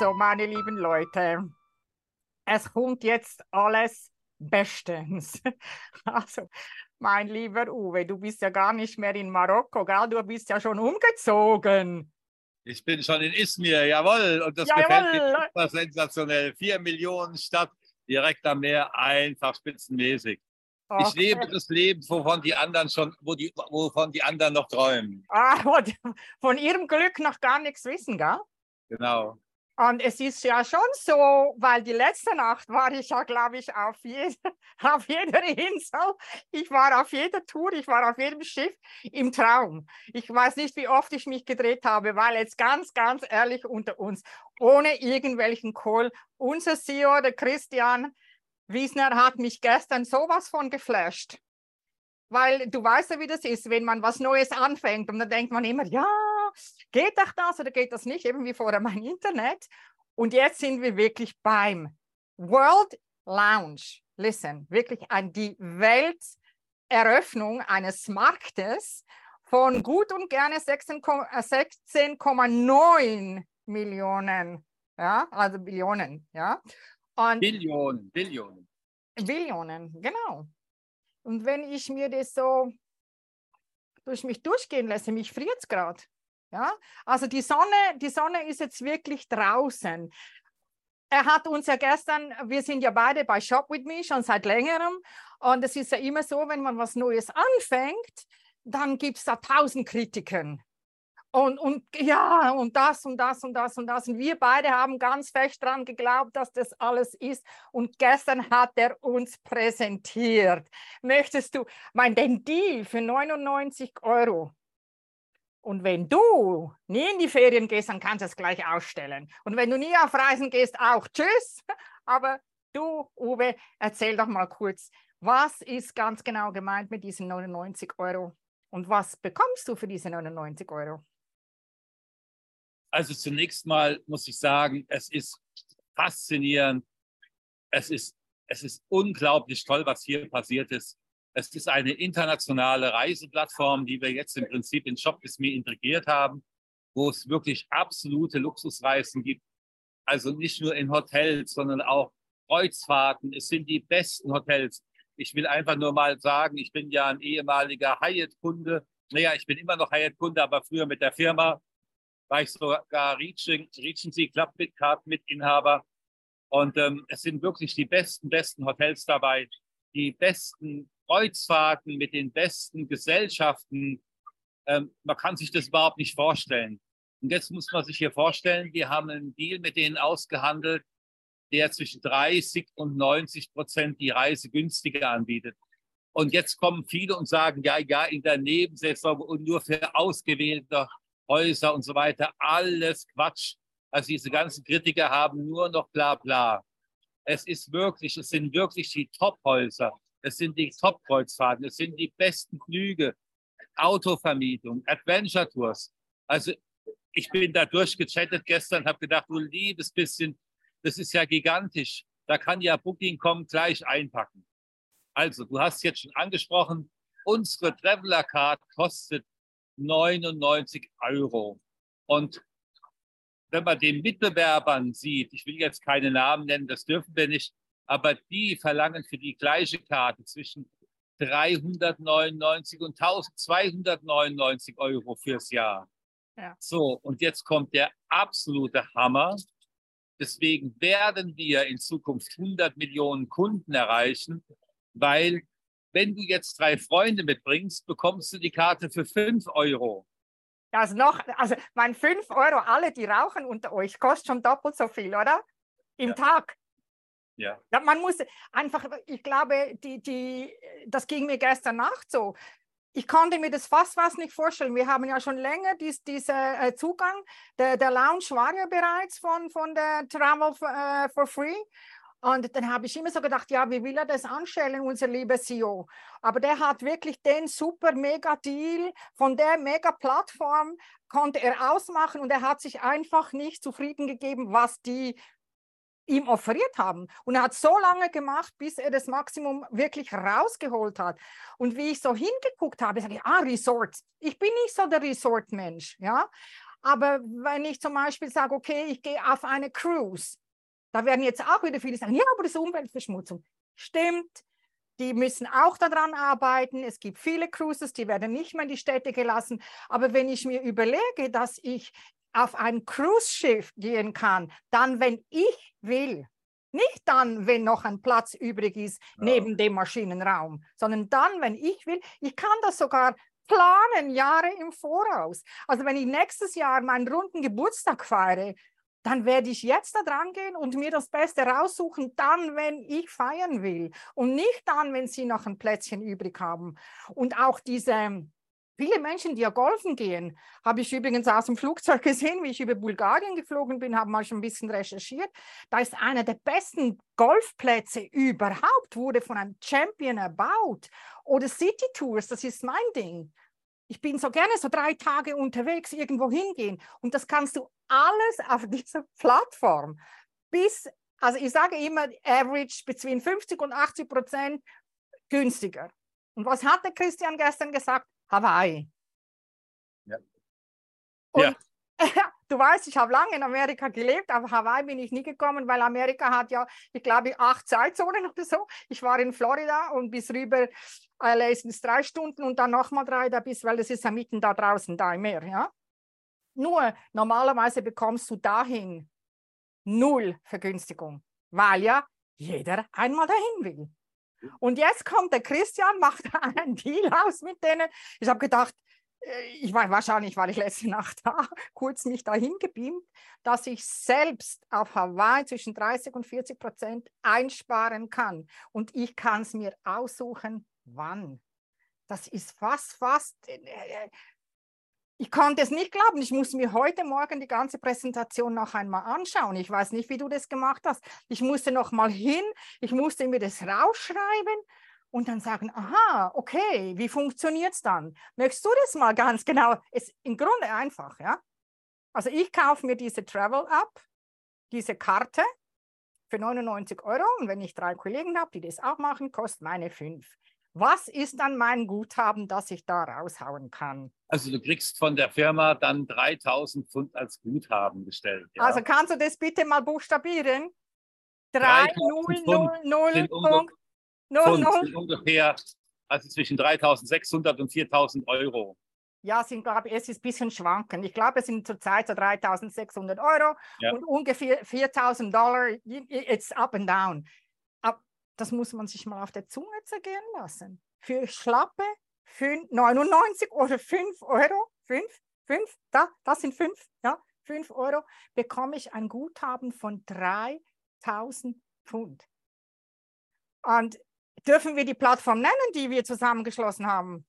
Also, meine lieben Leute, es kommt jetzt alles bestens. Also, mein lieber Uwe, du bist ja gar nicht mehr in Marokko, gell? Du bist ja schon umgezogen. Ich bin schon in Izmir, jawohl. Und das Jawohl. gefällt mir super sensationell. Vier Millionen Stadt, direkt am Meer, einfach spitzenmäßig. Ich Okay. lebe das Leben, wovon die anderen schon, wo die, wovon die anderen noch träumen. Ah, von ihrem Glück noch gar nichts wissen, gell? Genau. Und es ist ja schon so, weil die letzte Nacht war ich ja, glaube ich, auf, jede, auf jeder Insel. Ich war auf jeder Tour, ich war auf jedem Schiff im Traum. Ich weiß nicht, wie oft ich mich gedreht habe, weil jetzt ganz, ganz ehrlich unter uns, ohne irgendwelchen Kohl, unser CEO, der Christian Wiesner, hat mich gestern sowas von geflasht. Weil du weißt ja, wie das ist, wenn man was Neues anfängt und dann denkt man immer, ja, geht doch das oder geht das nicht, eben wie vorher mein Internet. Und jetzt sind wir wirklich beim World Lounge. Listen, wirklich an die Welteröffnung eines Marktes von gut und gerne 16 äh, 16,9 Millionen, ja, also Billionen, ja. Und Billionen, Billionen. Billionen, genau. Und wenn ich mir das so durch mich durchgehen lasse, mich friert es gerade. Ja, also die Sonne, die Sonne ist jetzt wirklich draußen. Er hat uns ja gestern, wir sind ja beide bei Shop with Me schon seit längerem. Und es ist ja immer so, wenn man was Neues anfängt, dann gibt es da tausend Kritiken. Und, und ja, und das und das und das und das. Und wir beide haben ganz fest dran geglaubt, dass das alles ist. Und gestern hat er uns präsentiert. Möchtest du, mein, den Deal für 99 Euro. Und wenn du nie in die Ferien gehst, dann kannst du es gleich ausstellen. Und wenn du nie auf Reisen gehst, auch tschüss. Aber du, Uwe, erzähl doch mal kurz, was ist ganz genau gemeint mit diesen 99 Euro? Und was bekommst du für diese 99 Euro? Also zunächst mal muss ich sagen, es ist faszinierend. Es ist, es ist unglaublich toll, was hier passiert ist. Es ist eine internationale Reiseplattform, die wir jetzt im Prinzip in Shop with Me integriert haben, wo es wirklich absolute Luxusreisen gibt. Also nicht nur in Hotels, sondern auch Kreuzfahrten. Es sind die besten Hotels. Ich will einfach nur mal sagen, ich bin ja ein ehemaliger Hyatt-Kunde. Naja, ich bin immer noch Hyatt-Kunde, aber früher mit der Firma war ich sogar Regency Club Card Mitinhaber. Und ähm, es sind wirklich die besten, besten Hotels dabei, die besten Kreuzfahrten mit den besten Gesellschaften. Ähm, man kann sich das überhaupt nicht vorstellen. Und jetzt muss man sich hier vorstellen, wir haben einen Deal mit denen ausgehandelt, der zwischen 30 und 90 Prozent die Reise günstiger anbietet. Und jetzt kommen viele und sagen, ja, ja, in der Nebensaison und nur für ausgewählte Häuser und so weiter. Alles Quatsch. Also diese ganzen Kritiker haben nur noch bla bla. Es ist wirklich, es sind wirklich die Top-Häuser. Es sind die Top-Kreuzfahrten. Es sind die besten Flüge, Autovermietung, Adventure-Tours. Also ich bin da durchgechattet gestern, habe gedacht, du liebes bisschen, das ist ja gigantisch. Da kann ja Booking.com gleich einpacken. Also, du hast jetzt schon angesprochen, unsere Traveler Card kostet 99 Euro. Und wenn man den Mitbewerbern sieht, ich will jetzt keine Namen nennen, das dürfen wir nicht, aber die verlangen für die gleiche Karte zwischen 399 und 1299 Euro fürs Jahr. Ja. So, und jetzt kommt der absolute Hammer. Deswegen werden wir in Zukunft 100 Millionen Kunden erreichen, weil wenn du jetzt drei Freunde mitbringst, bekommst du die Karte für 5 Euro. Also noch, also mein 5 Euro, alle, die rauchen unter euch, kostet schon doppelt so viel, oder? Im Ja. Tag. Ja. Ja, man muss einfach, ich glaube, die, die, das ging mir gestern Nacht so. Ich konnte mir das fast was nicht vorstellen. Wir haben ja schon länger dies, diesen äh, Zugang. Der, der Lounge war ja bereits von, von der Travel for, äh, for Free. Und dann habe ich immer so gedacht, ja, wie will er das anstellen, unser lieber CEO? Aber der hat wirklich den super mega Deal von der mega Plattform konnte er ausmachen und er hat sich einfach nicht zufrieden gegeben, was die ihm offeriert haben. Und er hat so lange gemacht, bis er das Maximum wirklich rausgeholt hat. Und wie ich so hingeguckt habe, sage ich, ah, Resorts. Ich bin nicht so der Resort-Mensch, ja. Aber wenn ich zum Beispiel sage, okay, ich gehe auf eine Cruise, da werden jetzt auch wieder viele sagen, ja, aber das ist Umweltverschmutzung. Stimmt, die müssen auch daran arbeiten. Es gibt viele Cruises, die werden nicht mehr in die Städte gelassen. Aber wenn ich mir überlege, dass ich auf ein Cruise-Schiff gehen kann, dann, wenn ich will, nicht dann, wenn noch ein Platz übrig ist ja. neben dem Maschinenraum, sondern dann, wenn ich will. Ich kann das sogar planen, Jahre im Voraus. Also wenn ich nächstes Jahr meinen runden Geburtstag feiere, dann werde ich jetzt da dran gehen und mir das Beste raussuchen, dann, wenn ich feiern will und nicht dann, wenn sie noch ein Plätzchen übrig haben. Und auch diese Viele Menschen, die ja golfen gehen, habe ich übrigens aus dem Flugzeug gesehen, wie ich über Bulgarien geflogen bin, habe mal schon ein bisschen recherchiert. Da ist einer der besten Golfplätze überhaupt, wurde von einem Champion erbaut. Oder City Tours, das ist mein Ding. Ich bin so gerne so drei Tage unterwegs, irgendwo hingehen. Und das kannst du alles auf dieser Plattform. Bis, also ich sage immer, average between 50 und 80 Prozent günstiger. Und was hat der Christian gestern gesagt? Hawaii. Ja. Und ja. du weißt, ich habe lange in Amerika gelebt, aber Hawaii bin ich nie gekommen, weil Amerika hat ja, ich glaube, acht Zeitzonen oder so. Ich war in Florida und bis rüber LA sind es drei Stunden und dann nochmal drei da bis, weil das ist ja mitten da draußen, da im Meer, ja. Nur normalerweise bekommst du dahin null Vergünstigung, weil ja jeder einmal dahin will. Und jetzt kommt der Christian, macht einen Deal aus mit denen. Ich habe gedacht, äh, ich war wahrscheinlich, weil ich letzte Nacht da, kurz mich dahin gebeamt, dass ich selbst auf Hawaii zwischen 30 und 40 Prozent einsparen kann. Und ich kann es mir aussuchen, wann. Das ist fast, fast äh, äh, ich konnte es nicht glauben. Ich muss mir heute Morgen die ganze Präsentation noch einmal anschauen. Ich weiß nicht, wie du das gemacht hast. Ich musste noch mal hin, ich musste mir das rausschreiben und dann sagen, aha, okay, wie funktioniert es dann? Möchtest du das mal ganz genau? Es ist im Grunde einfach, ja. Also ich kaufe mir diese Travel App, diese Karte für 99 Euro und wenn ich drei Kollegen habe, die das auch machen, kostet meine fünf. Was ist dann mein Guthaben, das ich da raushauen kann? Also du kriegst von der Firma dann 3000 Pfund als Guthaben gestellt. Ja? Also kannst du das bitte mal buchstabieren? 3 0 0 0 sind, ungefähr also zwischen 3600 und 4000 Euro. Ja, sind, glaube es ist ein bisschen schwanken. Ich glaube, es sind zurzeit so 3600 Euro ja. und ungefähr 4000 Dollar. It's up and down das muss man sich mal auf der Zunge zergehen lassen. Für schlappe 5, 99 oder 5 Euro, 5, 5, da, das sind 5, ja, 5 Euro, bekomme ich ein Guthaben von 3000 Pfund. Und dürfen wir die Plattform nennen, die wir zusammengeschlossen haben?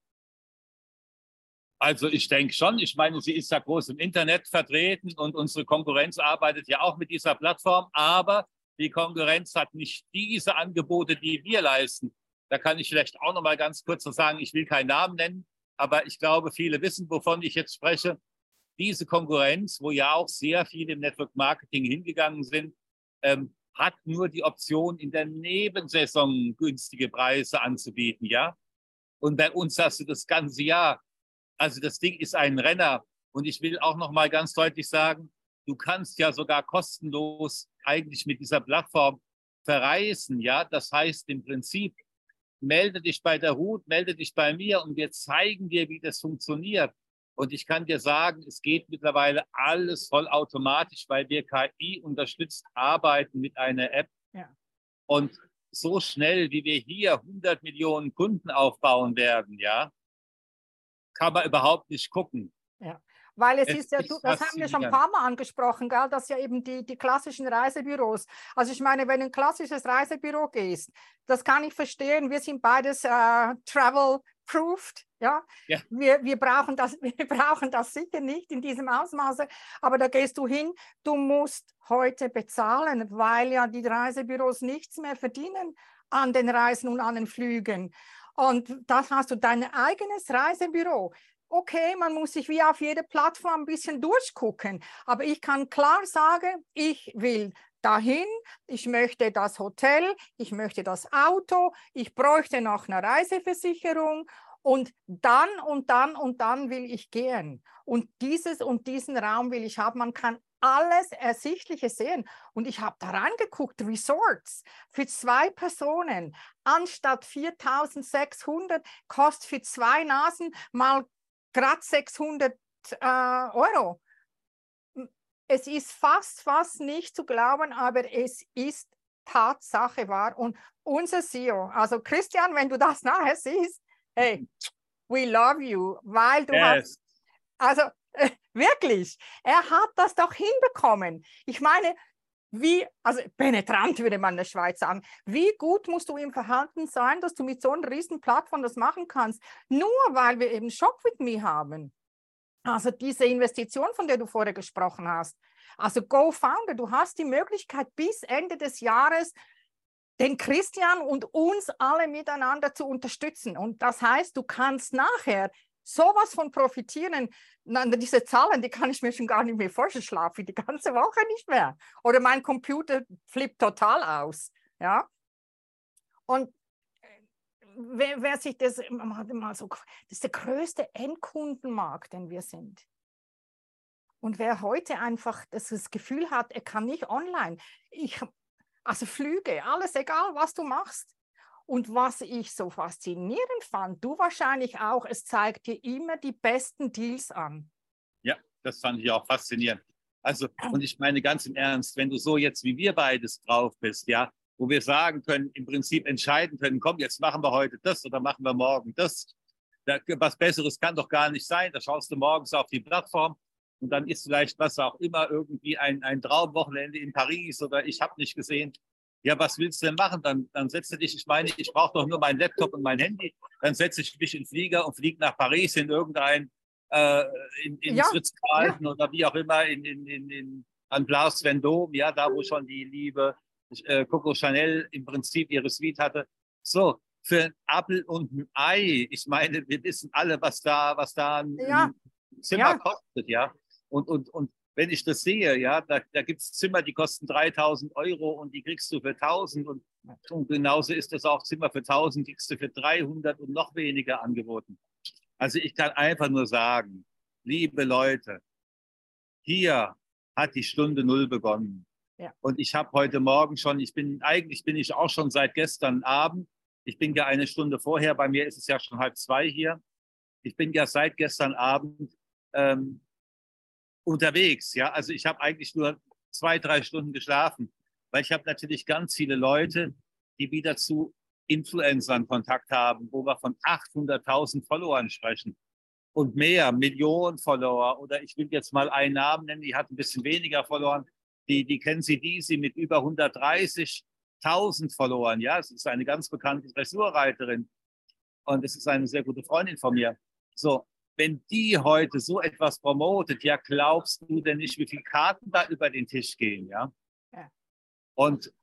Also ich denke schon. Ich meine, sie ist ja groß im Internet vertreten und unsere Konkurrenz arbeitet ja auch mit dieser Plattform. Aber die Konkurrenz hat nicht diese Angebote, die wir leisten. Da kann ich vielleicht auch noch mal ganz kurz noch sagen, ich will keinen Namen nennen, aber ich glaube, viele wissen, wovon ich jetzt spreche. Diese Konkurrenz, wo ja auch sehr viele im Network Marketing hingegangen sind, ähm, hat nur die Option, in der Nebensaison günstige Preise anzubieten, ja. Und bei uns hast du das ganze Jahr. Also das Ding ist ein Renner. Und ich will auch noch mal ganz deutlich sagen, du kannst ja sogar kostenlos eigentlich mit dieser Plattform verreisen. Ja, das heißt im Prinzip, melde dich bei der Route, melde dich bei mir und wir zeigen dir, wie das funktioniert. Und ich kann dir sagen, es geht mittlerweile alles vollautomatisch, weil wir KI unterstützt arbeiten mit einer App. Ja. Und so schnell, wie wir hier 100 Millionen Kunden aufbauen werden, ja, kann man überhaupt nicht gucken. Ja. Weil es, es ist ja, ist das haben wir schon ein paar Mal angesprochen, gell, dass ja eben die, die klassischen Reisebüros, also ich meine, wenn du ein klassisches Reisebüro gehst, das kann ich verstehen, wir sind beides äh, travel-proofed, ja? ja, Wir, wir, brauchen das, wir brauchen das sicher nicht in diesem Ausmaße, aber da gehst du hin, du musst heute bezahlen, weil ja die Reisebüros nichts mehr verdienen an den Reisen und an den Flügen. Und das hast du dein eigenes Reisebüro okay, man muss sich wie auf jede Plattform ein bisschen durchgucken, aber ich kann klar sagen, ich will dahin, ich möchte das Hotel, ich möchte das Auto, ich bräuchte noch eine Reiseversicherung Und dann und dann und dann will ich gehen. Und dieses und diesen Raum will ich haben. Man kann alles Ersichtliche sehen. Und ich habe da reingeguckt, Resorts für zwei Personen anstatt 4600 kostet für zwei Nasen mal gerade 600 äh, Euro. Es ist fast, fast nicht zu glauben, aber es ist Tatsache wahr. Und unser CEO, also Christian, wenn du das nachher siehst, hey, we love you, weil du yes. hast, also äh, wirklich, er hat das doch hinbekommen. Ich meine, wie, also penetrant würde man in der Schweiz sagen, wie gut musst du im Verhalten sein, dass du mit so einer riesen Plattform das machen kannst, nur weil wir eben Shop with Me haben. Also diese Investition, von der du vorher gesprochen hast. Also GoFounder, du hast die Möglichkeit bis Ende des Jahres den Christian und uns alle miteinander zu unterstützen. Und das heißt, du kannst nachher sowas von profitieren. Diese Zahlen, die kann ich mir schon gar nicht mehr vorstellen, schlafe die ganze Woche nicht mehr. Oder mein Computer flippt total aus. Ja. Und äh, wer, wer sich das mal so, das ist der größte Endkundenmarkt, den wir sind. Und wer heute einfach das, das Gefühl hat, er kann nicht online, ich, also Flüge, alles egal, was du machst. Und was ich so faszinierend fand, du wahrscheinlich auch, es zeigt dir immer die besten Deals an. Ja, das fand ich auch faszinierend. Also, und ich meine ganz im Ernst, wenn du so jetzt wie wir beides drauf bist, ja, wo wir sagen können, im Prinzip entscheiden können, komm, jetzt machen wir heute das oder machen wir morgen das. Da, was Besseres kann doch gar nicht sein. Da schaust du morgens auf die Plattform und dann ist vielleicht was auch immer irgendwie ein, ein Traumwochenende in Paris oder ich habe nicht gesehen, ja, was willst du denn machen? Dann, dann setze dich, ich meine, ich brauche doch nur meinen Laptop und mein Handy. Dann setze ich mich in den Flieger und fliege nach Paris in irgendein, äh, in, in ja, Ritz-Carlton ja. oder wie auch immer, in, in, in, in, an Place Vendôme, ja, da wo schon die liebe äh, Coco Chanel im Prinzip ihre Suite hatte. So, für ein Apfel und ein Ei, ich meine, wir wissen alle, was da, was da ein, ja. Zimmer kostet, ja. Und, und, und wenn ich das sehe, ja, da, da gibt es Zimmer, die kosten 3000 Euro und die kriegst du für 1000 und, und genauso ist das auch Zimmer für 1000, kriegst du für 300 und noch weniger angeboten. Also ich kann einfach nur sagen, liebe Leute, hier hat die Stunde Null begonnen. Ja. Und ich habe heute Morgen schon, ich bin, eigentlich bin ich auch schon seit gestern Abend, ich bin ja eine Stunde vorher, bei mir ist es ja schon halb zwei hier. Ich bin ja seit gestern Abend ähm, unterwegs. Ja, also ich habe eigentlich nur zwei, drei Stunden geschlafen, weil ich habe natürlich ganz viele Leute, die wieder zu Influencern Kontakt haben, wo wir von 800.000 Followern sprechen und mehr, Millionen Follower. Oder ich will jetzt mal einen Namen nennen, die hat ein bisschen weniger Follower. Die, die kennen Sie, die, sie mit über 130.000 Followern. Ja, es ist eine ganz bekannte Dressurreiterin und es ist eine sehr gute Freundin von mir. So, wenn die heute so etwas promotet, ja, glaubst du denn nicht, wie viele Karten da über den Tisch gehen, ja? ja. Und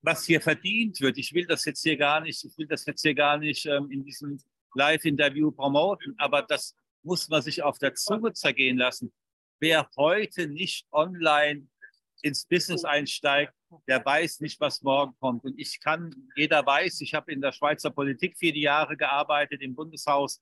was hier verdient wird, ich will das jetzt hier gar nicht, ich will das jetzt hier gar nicht ähm, in diesem Live-Interview promoten, aber das muss man sich auf der Zunge zergehen lassen. Wer heute nicht online ins Business einsteigt, der weiß nicht, was morgen kommt. Und ich kann, jeder weiß, ich habe in der Schweizer Politik viele Jahre gearbeitet, im Bundeshaus.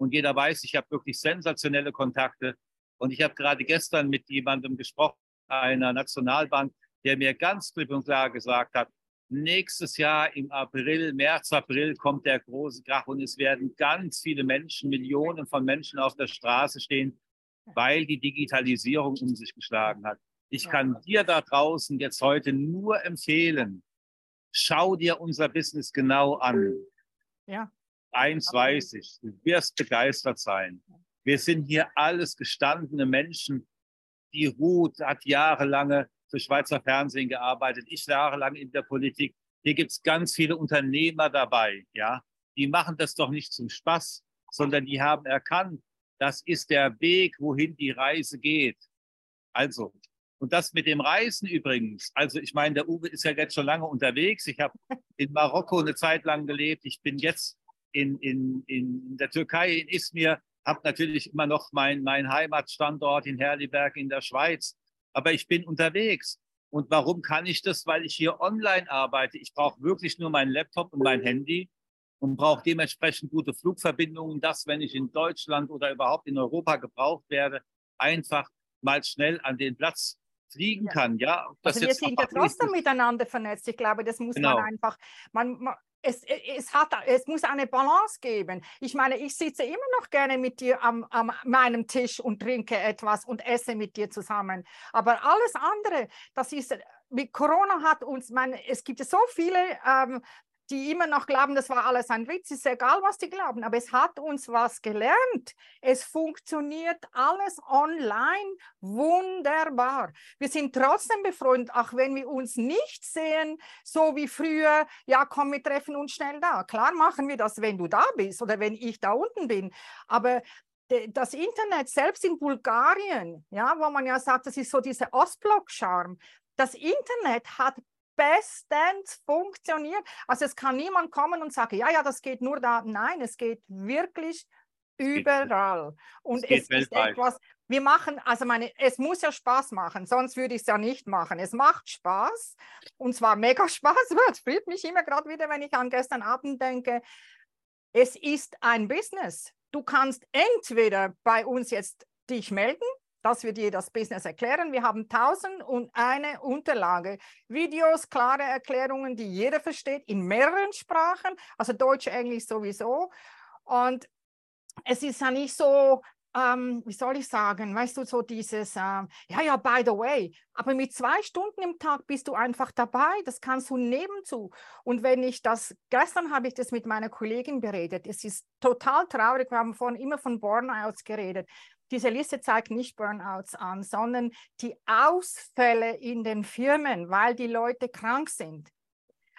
Und jeder weiß, ich habe wirklich sensationelle Kontakte. Und ich habe gerade gestern mit jemandem gesprochen, einer Nationalbank, der mir ganz klipp und klar gesagt hat, nächstes Jahr im April, März, April kommt der große Krach und es werden ganz viele Menschen, Millionen von Menschen auf der Straße stehen, weil die Digitalisierung um sich geschlagen hat. Ich kann dir da draußen jetzt heute nur empfehlen, schau dir unser Business genau an. Ja. Eins weiß ich, du wirst begeistert sein. Wir sind hier alles gestandene Menschen. Die Ruth hat jahrelang für Schweizer Fernsehen gearbeitet, ich jahrelang in der Politik. Hier gibt es ganz viele Unternehmer dabei, ja. Die machen das doch nicht zum Spaß, sondern die haben erkannt, das ist der Weg, wohin die Reise geht. Also, und das mit dem Reisen übrigens. Also, ich meine, der Uwe ist ja jetzt schon lange unterwegs. Ich habe in Marokko eine Zeit lang gelebt. Ich bin jetzt in, in, in der Türkei, in Izmir, habe natürlich immer noch mein, mein Heimatstandort in Herliberg in der Schweiz. Aber ich bin unterwegs. Und warum kann ich das? Weil ich hier online arbeite. Ich brauche wirklich nur meinen Laptop und mein Handy. und brauche dementsprechend gute Flugverbindungen, dass, wenn ich in Deutschland oder überhaupt in Europa gebraucht werde, einfach mal schnell an den Platz fliegen ja. kann. Ja, also wir sind ja trotzdem miteinander vernetzt. Ich glaube, das muss genau. man einfach, man, man es, es, hat, es muss eine Balance geben. Ich meine, ich sitze immer noch gerne mit dir am, am meinem Tisch und trinke etwas und esse mit dir zusammen. Aber alles andere, das ist, mit Corona hat uns, meine, es gibt so viele ähm, die immer noch glauben, das war alles ein Witz, ist egal, was die glauben, aber es hat uns was gelernt. Es funktioniert alles online wunderbar. Wir sind trotzdem befreundet, auch wenn wir uns nicht sehen, so wie früher, ja, komm, wir treffen uns schnell da. Klar machen wir das, wenn du da bist oder wenn ich da unten bin, aber das Internet selbst in Bulgarien, ja, wo man ja sagt, das ist so dieser Ostblock-Charme, das Internet hat bestens funktioniert. Also es kann niemand kommen und sagen, ja, ja, das geht nur da. Nein, es geht wirklich überall. Und es, es ist etwas, wir machen, also meine, es muss ja Spaß machen, sonst würde ich es ja nicht machen. Es macht Spaß und zwar mega Spaß. Es fühlt mich immer gerade wieder, wenn ich an gestern Abend denke. Es ist ein Business. Du kannst entweder bei uns jetzt dich melden dass wir dir das Business erklären. Wir haben tausend und eine Unterlage, Videos, klare Erklärungen, die jeder versteht, in mehreren Sprachen, also Deutsch, Englisch sowieso. Und es ist ja nicht so, ähm, wie soll ich sagen, weißt du, so dieses, ähm, ja, ja, by the way, aber mit zwei Stunden im Tag bist du einfach dabei, das kannst du nebenzu. Und wenn ich das, gestern habe ich das mit meiner Kollegin beredet, es ist total traurig, wir haben vorhin immer von Burnouts geredet diese Liste zeigt nicht Burnouts an, sondern die Ausfälle in den Firmen, weil die Leute krank sind.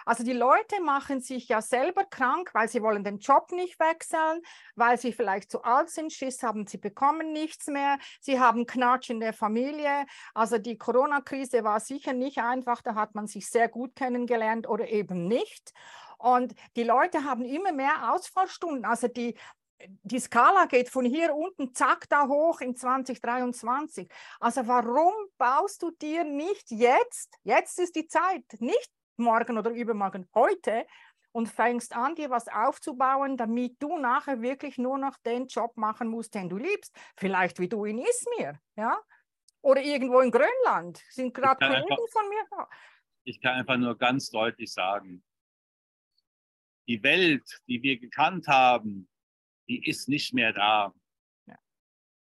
Also die Leute machen sich ja selber krank, weil sie wollen den Job nicht wechseln, weil sie vielleicht zu alt sind, Schiss haben, sie bekommen nichts mehr, sie haben Knatsch in der Familie. Also die Corona-Krise war sicher nicht einfach, da hat man sich sehr gut kennengelernt oder eben nicht. Und die Leute haben immer mehr Ausfallstunden. Also die, die Skala geht von hier unten, zack, da hoch in 2023. Also warum baust du dir nicht jetzt, jetzt ist die Zeit, nicht morgen oder übermorgen, heute, und fängst an, dir was aufzubauen, damit du nachher wirklich nur noch den Job machen musst, den du liebst. Vielleicht wie du in Izmir, ja? Oder irgendwo in Grönland. Sind gerade Kollegen von mir da. Ich kann einfach nur ganz deutlich sagen, die Welt, die wir gekannt haben, die ist nicht mehr da. Ja.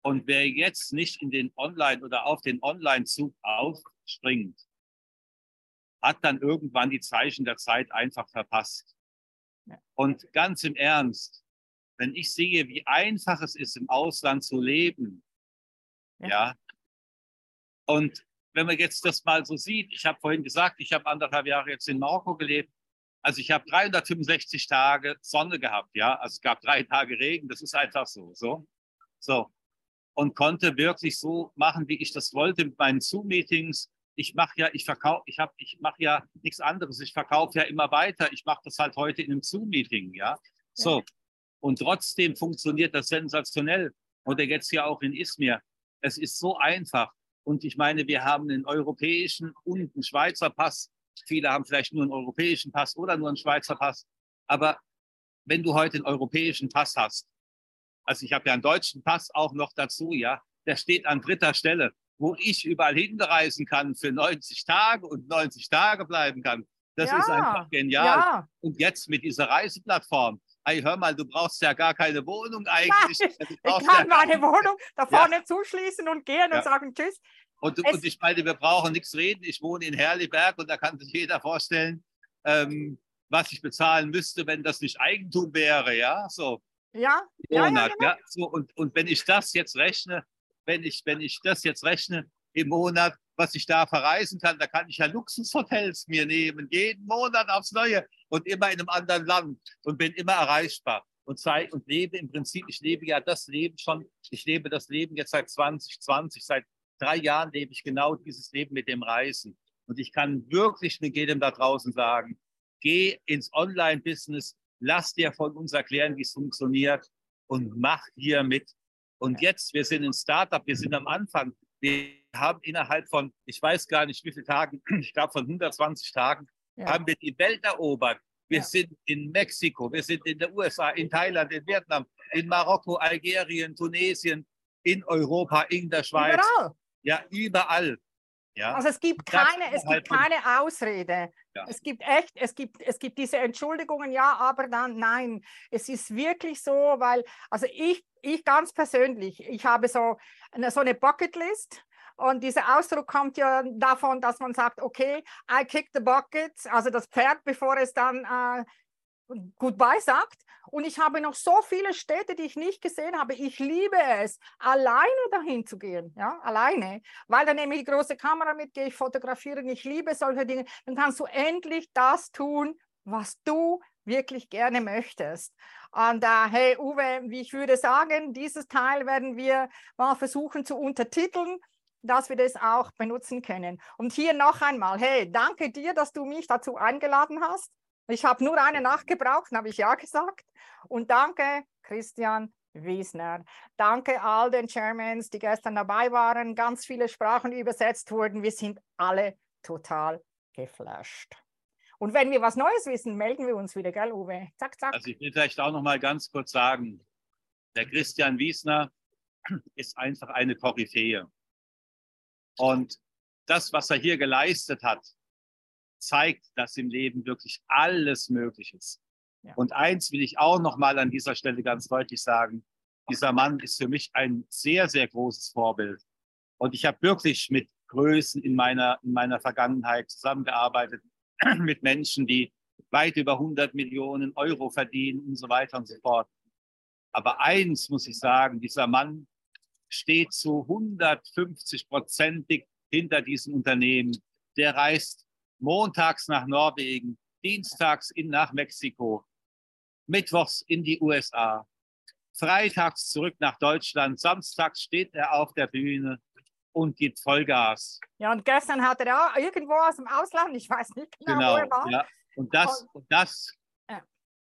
Und wer jetzt nicht in den Online- oder auf den Online-Zug aufspringt, hat dann irgendwann die Zeichen der Zeit einfach verpasst. Ja. Und ganz im Ernst, wenn ich sehe, wie einfach es ist, im Ausland zu leben, ja, ja und wenn man jetzt das mal so sieht, ich habe vorhin gesagt, ich habe anderthalb Jahre jetzt in Marokko gelebt, also ich habe 365 Tage Sonne gehabt, ja. Also es gab drei Tage Regen, das ist einfach so, so, so. Und konnte wirklich so machen, wie ich das wollte mit meinen Zoom-Meetings. Ich mache ja, ich verkaufe, ich habe, ich mache ja nichts anderes. Ich verkaufe ja immer weiter. Ich mache das halt heute in einem Zoom-Meeting, ja. So. Und trotzdem funktioniert das sensationell. Oder jetzt ja auch in Izmir. Es ist so einfach. Und ich meine, wir haben einen europäischen und einen Schweizer Pass Viele haben vielleicht nur einen europäischen Pass oder nur einen Schweizer Pass. Aber wenn du heute einen europäischen Pass hast, also ich habe ja einen deutschen Pass auch noch dazu, ja, der steht an dritter Stelle, wo ich überall hinreisen kann für 90 Tage und 90 Tage bleiben kann. Das ja, ist einfach genial. Ja. Und jetzt mit dieser Reiseplattform, hey, hör mal, du brauchst ja gar keine Wohnung eigentlich. Nein, ich kann ja meine Wohnung da vorne ja. zuschließen und gehen und sagen Tschüss. Und, und, ich meine, wir brauchen nichts reden. Ich wohne in Herliberg und da kann sich jeder vorstellen, ähm, was ich bezahlen müsste, wenn das nicht Eigentum wäre, ja, so. Ja, Monat, ja, ja, ja. So, und, und wenn ich das jetzt rechne, wenn ich, wenn ich das jetzt rechne im Monat, was ich da verreisen kann, da kann ich ja Luxushotels mir nehmen, jeden Monat aufs Neue und immer in einem anderen Land und bin immer erreichbar und zeige und lebe im Prinzip, ich lebe ja das Leben schon, ich lebe das Leben jetzt seit 2020, seit drei Jahren lebe ich genau dieses Leben mit dem Reisen. Und ich kann wirklich mit jedem da draußen sagen, geh ins Online-Business, lass dir von uns erklären, wie es funktioniert und mach hier mit. Und jetzt, wir sind ein Startup, wir sind am Anfang. Wir haben innerhalb von, ich weiß gar nicht wie viele Tagen, ich glaube von 120 Tagen, ja. haben wir die Welt erobert. Wir Ja. sind in Mexiko, wir sind in den USA, in Thailand, in Vietnam, in Marokko, Algerien, Tunesien, in Europa, in der Schweiz. Überall. Ja, überall. Ja. Also es gibt keine, es gibt keine Ausrede. Ja. Es gibt echt, es gibt, es gibt diese Entschuldigungen, ja, aber dann nein. Es ist wirklich so, weil, also ich, ich ganz persönlich, ich habe so eine, so eine Bucketlist. Und dieser Ausdruck kommt ja davon, dass man sagt, okay, I kick the bucket, also das Pferd, bevor es dann äh, Goodbye sagt. Und ich habe noch so viele Städte, die ich nicht gesehen habe. Ich liebe es, alleine dahin zu gehen, ja, alleine weil dann nehme ich die große Kamera mit, gehe ich fotografieren, ich liebe solche Dinge, dann kannst du endlich das tun, was du wirklich gerne möchtest. Und äh, hey Uwe, wie ich würde sagen, dieses Teil werden wir mal versuchen zu untertiteln, dass wir das auch benutzen können. Und hier noch einmal, hey, danke dir, dass du mich dazu eingeladen hast. Ich habe nur eine Nacht gebraucht, habe ich ja gesagt. Und danke, Christian Wiesner. Danke all den Chairmans, die gestern dabei waren. Ganz viele Sprachen übersetzt wurden. Wir sind alle total geflasht. Und wenn wir was Neues wissen, melden wir uns wieder, gell, Uwe? Zack, zack. Also ich will vielleicht auch noch mal ganz kurz sagen, der Christian Wiesner ist einfach eine Koryphäe. Und das, was er hier geleistet hat, zeigt, dass im Leben wirklich alles möglich ist. Ja. Und eins will ich auch noch mal an dieser Stelle ganz deutlich sagen. Dieser Mann ist für mich ein sehr, sehr großes Vorbild. Und ich habe wirklich mit Größen in meiner, in meiner Vergangenheit zusammengearbeitet, mit Menschen, die weit über 100 Millionen Euro verdienen und so weiter und so fort. Aber eins muss ich sagen, dieser Mann steht zu 150 prozentig hinter diesem Unternehmen. Der reist montags nach Norwegen, dienstags in, nach Mexiko, mittwochs in die USA, freitags zurück nach Deutschland, samstags steht er auf der Bühne und gibt Vollgas. Ja, und gestern hat er auch irgendwo aus dem Ausland, ich weiß nicht genau, Genau. wo er war. Ja. Und das, und das Ja.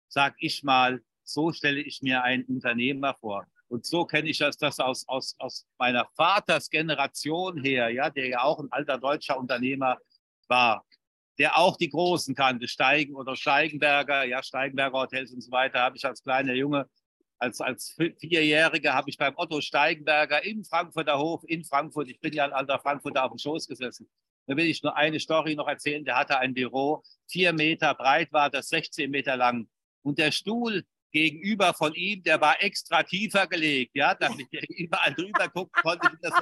sag ich mal, so stelle ich mir einen Unternehmer vor. Und so kenne ich das, das aus, aus, aus meiner Vatersgeneration her, ja, der ja auch ein alter deutscher Unternehmer war, der auch die Großen kannte, Steigen oder Steigenberger, ja, Steigenberger Hotels und so weiter, habe ich als kleiner Junge, als, als Vierjähriger habe ich beim Otto Steigenberger im Frankfurter Hof in Frankfurt, ich bin ja ein alter Frankfurter auf dem Schoß gesessen. Da will ich nur eine Story noch erzählen. Der hatte ein Büro, vier Meter breit war das, 16 Meter lang. Und der Stuhl gegenüber von ihm, der war extra tiefer gelegt, ja, damit er überall drüber gucken konnte, wie das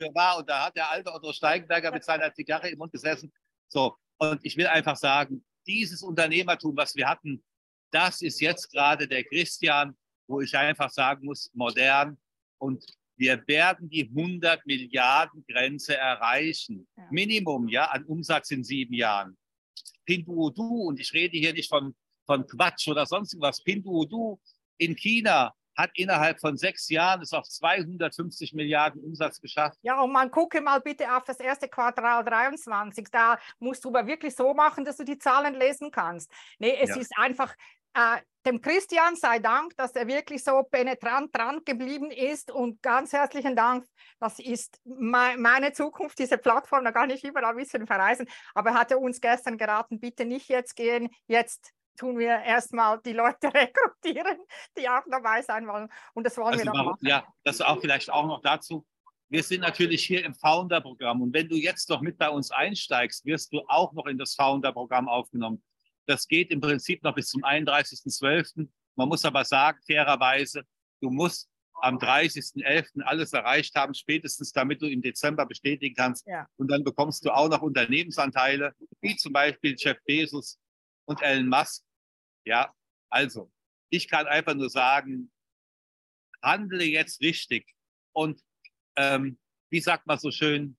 so war. Und da hat der alte Otto Steigenberger mit seiner Zigarre im Mund gesessen. So, und ich will einfach sagen, dieses Unternehmertum, was wir hatten, das ist jetzt gerade der Christian, wo ich einfach sagen muss, modern. Und wir werden die 100 Milliarden Grenze erreichen. Ja. Minimum, ja, an Umsatz in sieben Jahren. Pinduoduo, und ich rede hier nicht von, von Quatsch oder sonst was. Pinduoduo in China hat innerhalb von sechs Jahren es auf 250 Milliarden Umsatz geschafft. Ja, und man gucke mal bitte auf das erste Quartal 23. Da musst du aber wirklich so machen, dass du die Zahlen lesen kannst. Nee, es Ja. ist einfach, äh, dem Christian sei Dank, dass er wirklich so penetrant dran geblieben ist und ganz herzlichen Dank. Das ist mei- meine Zukunft, diese Plattform, da kann ich überall ein bisschen verreisen. Aber er hatte uns gestern geraten, bitte nicht jetzt gehen, jetzt tun wir erstmal die Leute rekrutieren, die auch dabei sein wollen. Und das wollen Also wir warum, machen. ja, das auch vielleicht auch noch dazu. Wir sind natürlich hier im Founder-Programm und wenn du jetzt noch mit bei uns einsteigst, wirst du auch noch in das Founder-Programm aufgenommen. Das geht im Prinzip noch bis zum 31.12. Man muss aber sagen, fairerweise, du musst am 30.11. alles erreicht haben, spätestens damit du im Dezember bestätigen kannst. Ja. Und dann bekommst du auch noch Unternehmensanteile, wie zum Beispiel Jeff Bezos und Elon Musk. Ja, also, ich kann einfach nur sagen, handle jetzt richtig. Und ähm, wie sagt man so schön,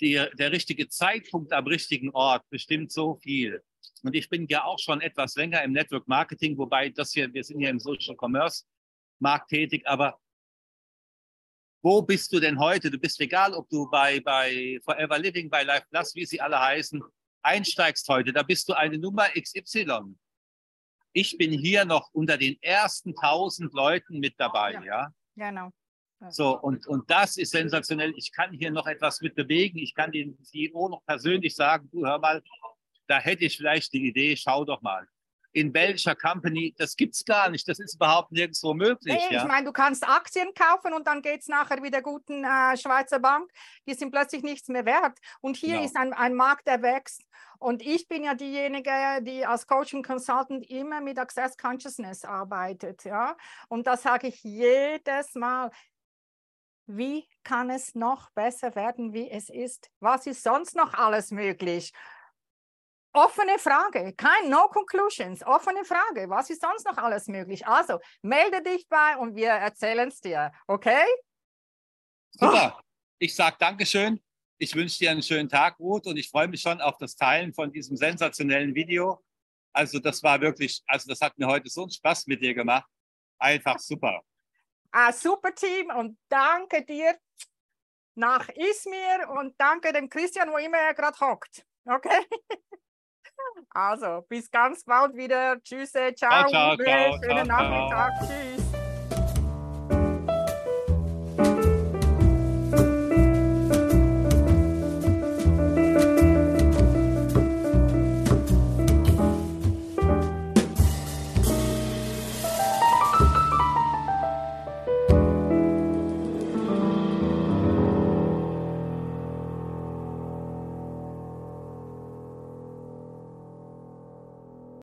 die, der richtige Zeitpunkt am richtigen Ort bestimmt so viel. Und ich bin ja auch schon etwas länger im Network Marketing, wobei das hier, wir sind ja im Social Commerce Markt tätig, aber wo bist du denn heute? Du bist egal, ob du bei, bei Forever Living, bei Life Plus, wie sie alle heißen, einsteigst heute, da bist du eine Nummer XY. Ich bin hier noch unter den ersten 1000 Leuten mit dabei, Ja. ja. Genau. So, und, und das ist sensationell. Ich kann hier noch etwas mit bewegen. Ich kann den CEO noch persönlich sagen, du hör mal, da hätte ich vielleicht die Idee, schau doch mal. In welcher Company, das gibt es gar nicht, das ist überhaupt nirgendwo möglich. Nee, ja? Ich meine, du kannst Aktien kaufen und dann geht es nachher wieder guten äh, Schweizer Bank, die sind plötzlich nichts mehr wert. Und hier Genau. ist ein, ein Markt, der wächst. Und ich bin ja diejenige, die als Coaching Consultant immer mit Access Consciousness arbeitet. Ja? Und das sage ich jedes Mal. Wie kann es noch besser werden, wie es ist? Was ist sonst noch alles möglich? Offene Frage, kein No Conclusions, offene Frage. Was ist sonst noch alles möglich? Also melde dich bei und wir erzählen es dir, okay? Super. Ich sage Dankeschön. Ich wünsche dir einen schönen Tag, Ruth, und ich freue mich schon auf das Teilen von diesem sensationellen Video. Also das war wirklich, also das hat mir heute so einen Spaß mit dir gemacht. Einfach super. Ah, super Team und danke dir nach Ismir und danke dem Christian, wo immer er gerade hockt. Okay? Also, bis ganz bald wieder. Tschüss, ciao, ciao, ciao, schönen ciao, ciao. Nachmittag. Tschüss.